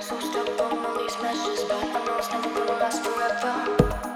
So stuck on all these messages, but I know it's never gonna last forever.